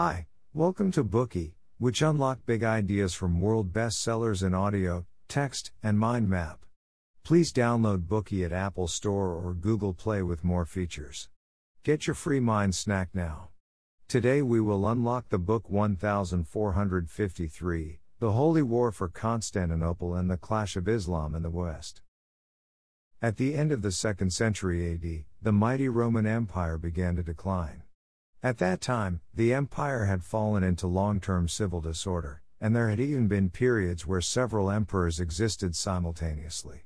Hi, welcome to Bookey, which unlock big ideas from world bestsellers in audio, text, and mind map. Please download Bookey at Apple Store or Google Play with more features. Get your free mind snack now. Today we will unlock the book 1453, The Holy War for Constantinople and the Clash of Islam in the West. At the end of the 2nd century AD, the mighty Roman Empire began to decline. At that time, the empire had fallen into long term civil disorder, and there had even been periods where several emperors existed simultaneously.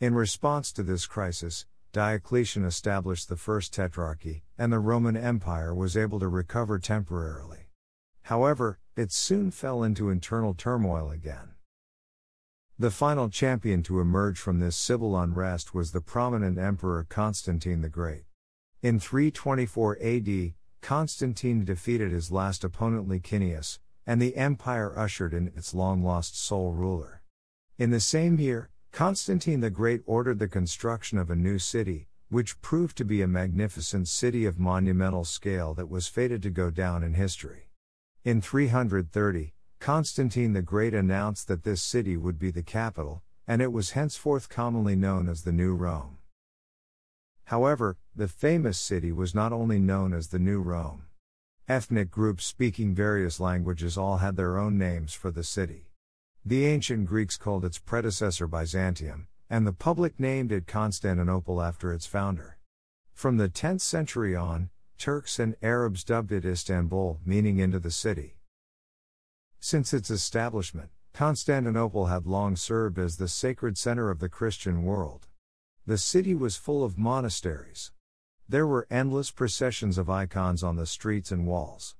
In response to this crisis, Diocletian established the First Tetrarchy, and the Roman Empire was able to recover temporarily. However, it soon fell into internal turmoil again. The final champion to emerge from this civil unrest was the prominent Emperor Constantine the Great. In 324 AD, Constantine defeated his last opponent Licinius, and the empire ushered in its long lost sole ruler. In the same year, Constantine the Great ordered the construction of a new city, which proved to be a magnificent city of monumental scale that was fated to go down in history. In 330, Constantine the Great announced that this city would be the capital, and it was henceforth commonly known as the New Rome. However, the famous city was not only known as the New Rome. Ethnic groups speaking various languages all had their own names for the city. The ancient Greeks called its predecessor Byzantium, and the public named it Constantinople after its founder. From the 10th century on, Turks and Arabs dubbed it Istanbul, meaning into the city. Since its establishment, Constantinople had long served as the sacred center of the Christian world. The city was full of monasteries. There were endless processions of icons on the streets and walls.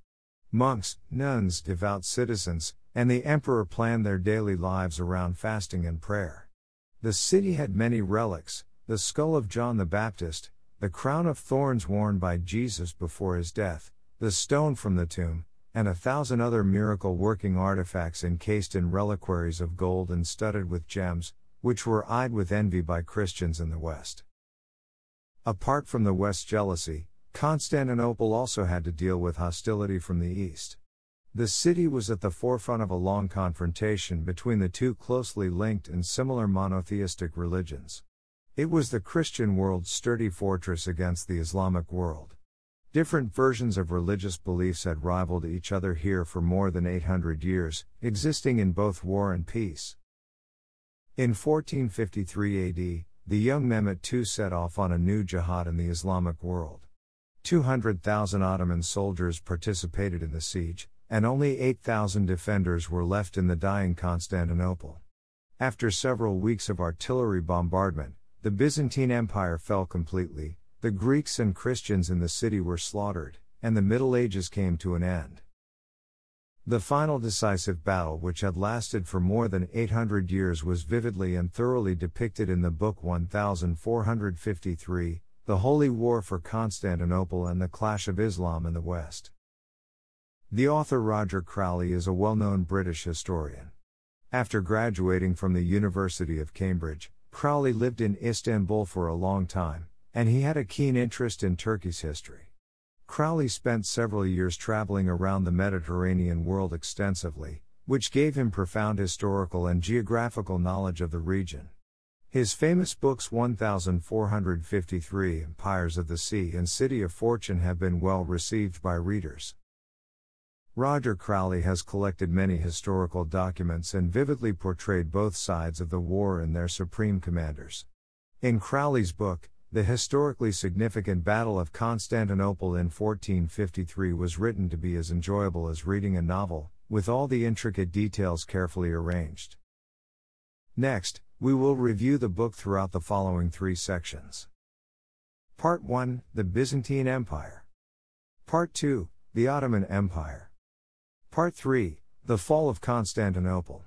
Monks, nuns, devout citizens, and the emperor planned their daily lives around fasting and prayer. The city had many relics the skull of John the Baptist, the crown of thorns worn by Jesus before his death, the stone from the tomb, and a thousand other miracle working artifacts encased in reliquaries of gold and studded with gems, which were eyed with envy by Christians in the West. Apart from the West's jealousy, Constantinople also had to deal with hostility from the East. The city was at the forefront of a long confrontation between the two closely linked and similar monotheistic religions. It was the Christian world's sturdy fortress against the Islamic world. Different versions of religious beliefs had rivaled each other here for more than 800 years, existing in both war and peace. In 1453 AD, the young Mehmet II set off on a new jihad in the Islamic world. 200,000 Ottoman soldiers participated in the siege, and only 8,000 defenders were left in the dying Constantinople. After several weeks of artillery bombardment, the Byzantine Empire fell completely, the Greeks and Christians in the city were slaughtered, and the Middle Ages came to an end. The final decisive battle, which had lasted for more than 800 years, was vividly and thoroughly depicted in the book 1453, The Holy War for Constantinople and the Clash of Islam in the West. The author Roger Crowley is a well known British historian. After graduating from the University of Cambridge, Crowley lived in Istanbul for a long time, and he had a keen interest in Turkey's history. Crowley spent several years traveling around the Mediterranean world extensively, which gave him profound historical and geographical knowledge of the region. His famous books 1453 Empires of the Sea and City of Fortune have been well received by readers. Roger Crowley has collected many historical documents and vividly portrayed both sides of the war and their supreme commanders. In Crowley's book, the historically significant Battle of Constantinople in 1453 was written to be as enjoyable as reading a novel, with all the intricate details carefully arranged. Next, we will review the book throughout the following three sections. Part 1 The Byzantine Empire. Part 2 The Ottoman Empire. Part 3 The Fall of Constantinople.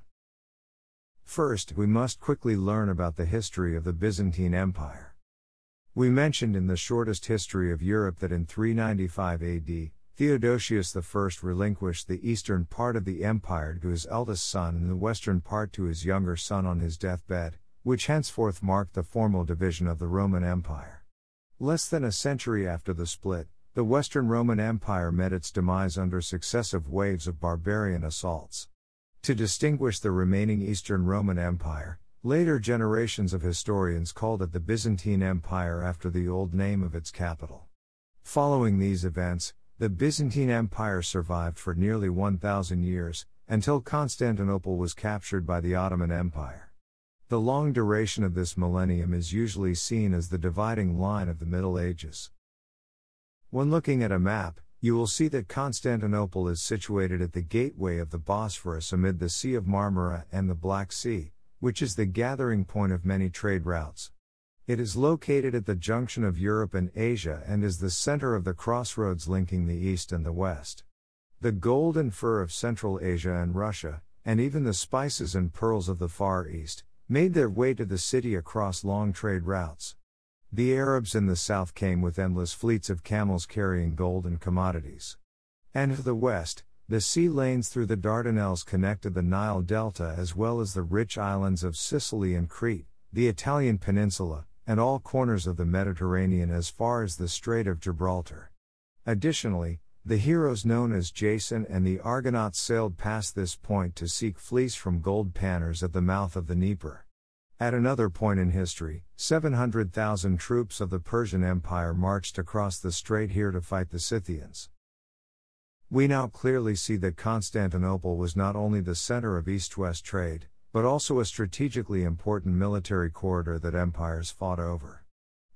First, we must quickly learn about the history of the Byzantine Empire. We mentioned in the shortest history of Europe that in 395 AD, Theodosius I relinquished the eastern part of the empire to his eldest son and the western part to his younger son on his deathbed, which henceforth marked the formal division of the Roman Empire. Less than a century after the split, the Western Roman Empire met its demise under successive waves of barbarian assaults. To distinguish the remaining Eastern Roman Empire, later generations of historians called it the Byzantine Empire after the old name of its capital. Following these events, the Byzantine Empire survived for nearly 1,000 years, until Constantinople was captured by the Ottoman Empire. The long duration of this millennium is usually seen as the dividing line of the Middle Ages. When looking at a map, you will see that Constantinople is situated at the gateway of the Bosphorus amid the Sea of Marmara and the Black Sea, which is the gathering point of many trade routes. It is located at the junction of Europe and Asia and is the center of the crossroads linking the East and the West. The gold and fur of Central Asia and Russia, and even the spices and pearls of the Far East, made their way to the city across long trade routes. The Arabs in the south came with endless fleets of camels carrying gold and commodities. And to the west, the sea lanes through the Dardanelles connected the Nile Delta as well as the rich islands of Sicily and Crete, the Italian peninsula, and all corners of the Mediterranean as far as the Strait of Gibraltar. Additionally, the heroes known as Jason and the Argonauts sailed past this point to seek fleece from gold panners at the mouth of the Dnieper. At another point in history, 700,000 troops of the Persian Empire marched across the strait here to fight the Scythians. We now clearly see that Constantinople was not only the center of east west trade, but also a strategically important military corridor that empires fought over.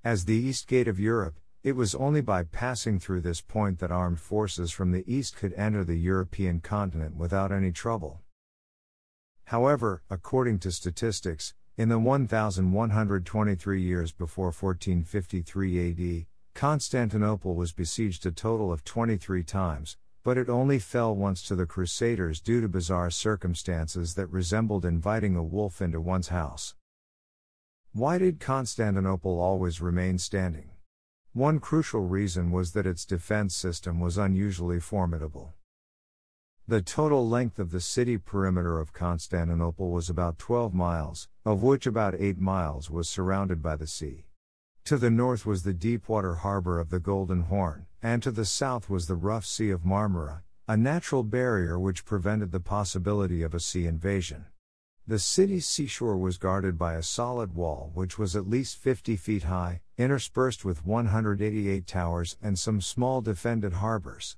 As the east gate of Europe, it was only by passing through this point that armed forces from the east could enter the European continent without any trouble. However, according to statistics, in the 1123 years before 1453 AD, Constantinople was besieged a total of 23 times, but it only fell once to the Crusaders due to bizarre circumstances that resembled inviting a wolf into one's house. Why did Constantinople always remain standing? One crucial reason was that its defense system was unusually formidable. The total length of the city perimeter of Constantinople was about 12 miles, of which about 8 miles was surrounded by the sea. To the north was the deep-water harbor of the Golden Horn, and to the south was the rough Sea of Marmara, a natural barrier which prevented the possibility of a sea invasion. The city's seashore was guarded by a solid wall which was at least 50 feet high, interspersed with 188 towers and some small defended harbors.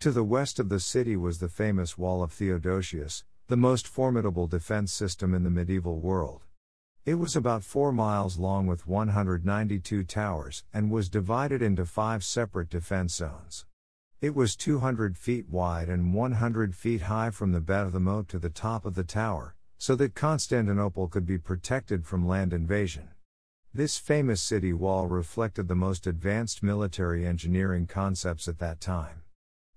To the west of the city was the famous Wall of Theodosius, the most formidable defense system in the medieval world. It was about 4 miles long with 192 towers and was divided into five separate defense zones. It was 200 feet wide and 100 feet high from the bed of the moat to the top of the tower, so that Constantinople could be protected from land invasion. This famous city wall reflected the most advanced military engineering concepts at that time.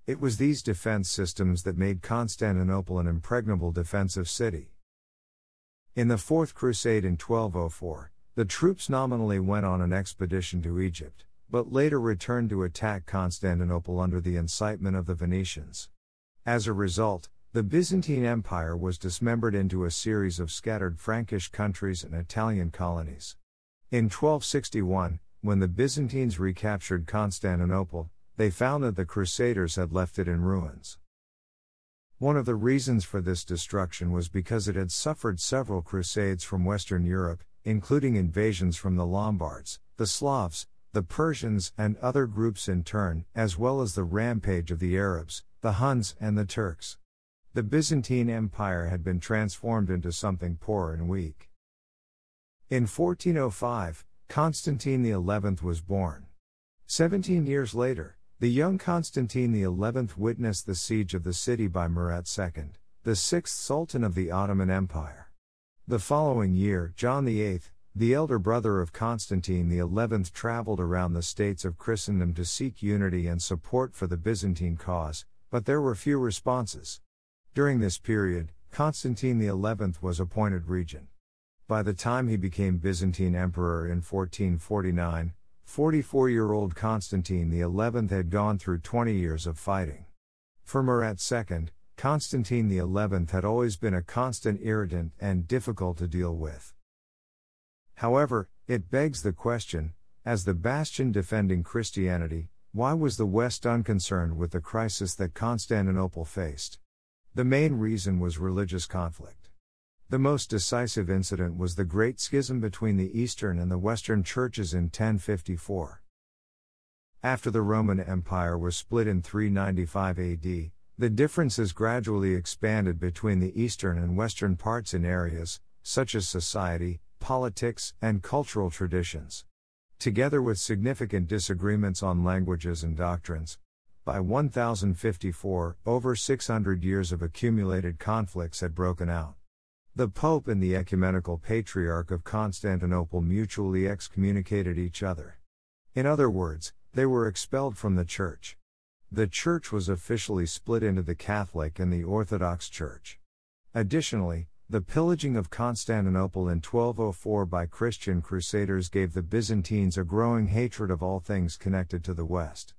It was these defense systems that made Constantinople an impregnable defensive city. In the Fourth Crusade in 1204, the troops nominally went on an expedition to Egypt, but later returned to attack Constantinople under the incitement of the Venetians. As a result, the Byzantine Empire was dismembered into a series of scattered Frankish countries and Italian colonies. In 1261, when the Byzantines recaptured Constantinople, they found that the Crusaders had left it in ruins. One of the reasons for this destruction was because it had suffered several crusades from Western Europe, including invasions from the Lombards, the Slavs, the Persians, and other groups in turn, as well as the rampage of the Arabs, the Huns, and the Turks. The Byzantine Empire had been transformed into something poor and weak. In 1405, Constantine XI was born. Seventeen years later, the young Constantine XI witnessed the siege of the city by Murat II, the sixth Sultan of the Ottoman Empire. The following year, John VIII, the elder brother of Constantine XI, traveled around the states of Christendom to seek unity and support for the Byzantine cause, but there were few responses. During this period, Constantine XI was appointed regent. By the time he became Byzantine emperor in 1449, 44 year old Constantine XI had gone through 20 years of fighting. For Murat II, Constantine XI had always been a constant irritant and difficult to deal with. However, it begs the question as the bastion defending Christianity, Why was the West unconcerned with the crisis that Constantinople faced? The main reason was religious conflict. The most decisive incident was the Great Schism between the Eastern and the Western churches in 1054. After the Roman Empire was split in 395 AD, the differences gradually expanded between the eastern and western parts in areas, such as society, politics, and cultural traditions. Together with significant disagreements on languages and doctrines, by 1054, over 600 years of accumulated conflicts had broken out. The Pope and the Ecumenical Patriarch of Constantinople mutually excommunicated each other. In other words, they were expelled from the Church. The Church was officially split into the Catholic and the Orthodox Church. Additionally, the pillaging of Constantinople in 1204 by Christian crusaders gave the Byzantines a growing hatred of all things connected to the West.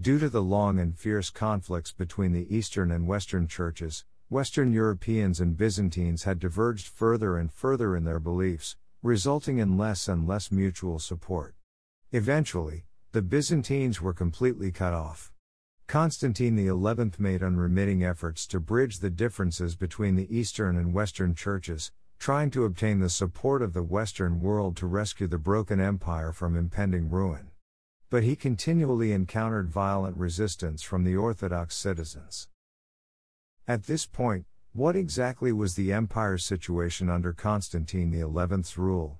Due to the long and fierce conflicts between the Eastern and Western churches, Western Europeans and Byzantines had diverged further and further in their beliefs, resulting in less and less mutual support. Eventually, the Byzantines were completely cut off. Constantine XI made unremitting efforts to bridge the differences between the Eastern and Western churches, trying to obtain the support of the Western world to rescue the broken empire from impending ruin. But he continually encountered violent resistance from the Orthodox citizens. At this point, what exactly was the empire's situation under Constantine XI's rule?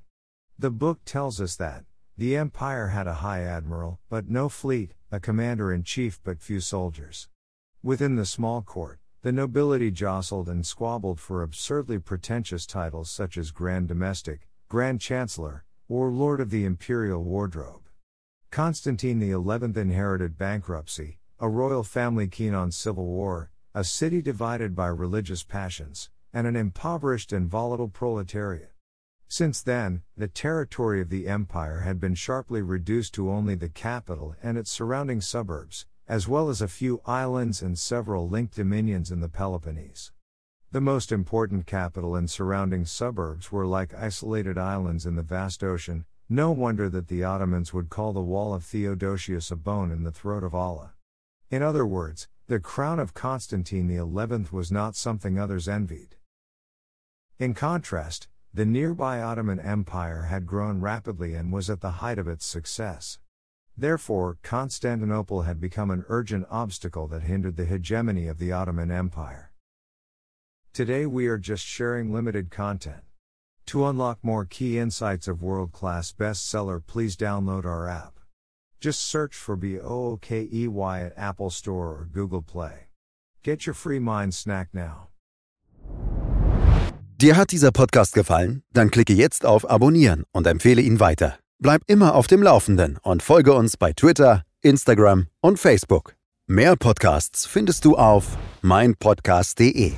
The book tells us that, the empire had a high admiral, but no fleet, a commander in chief, but few soldiers. Within the small court, the nobility jostled and squabbled for absurdly pretentious titles such as Grand Domestic, Grand Chancellor, or Lord of the Imperial Wardrobe. Constantine XI inherited bankruptcy, a royal family keen on civil war, a city divided by religious passions, and an impoverished and volatile proletariat. Since then, the territory of the empire had been sharply reduced to only the capital and its surrounding suburbs, as well as a few islands and several linked dominions in the Peloponnese. The most important capital and surrounding suburbs were like isolated islands in the vast ocean, no wonder that the Ottomans would call the wall of Theodosius a bone in the throat of Allah. In other words, the crown of Constantine XI was not something others envied. In contrast, the nearby Ottoman Empire had grown rapidly and was at the height of its success. Therefore, Constantinople had become an urgent obstacle that hindered the hegemony of the Ottoman Empire. Today we are just sharing limited content. To unlock more key insights of world class bestseller, please download our app. Just search for BOOKEY at Apple Store or Google Play. Get your free mind snack now. Dir hat dieser Podcast gefallen? Dann klicke jetzt auf Abonnieren und empfehle ihn weiter. Bleib immer auf dem Laufenden und folge uns bei Twitter, Instagram und Facebook. Mehr Podcasts findest du auf meinpodcast.de.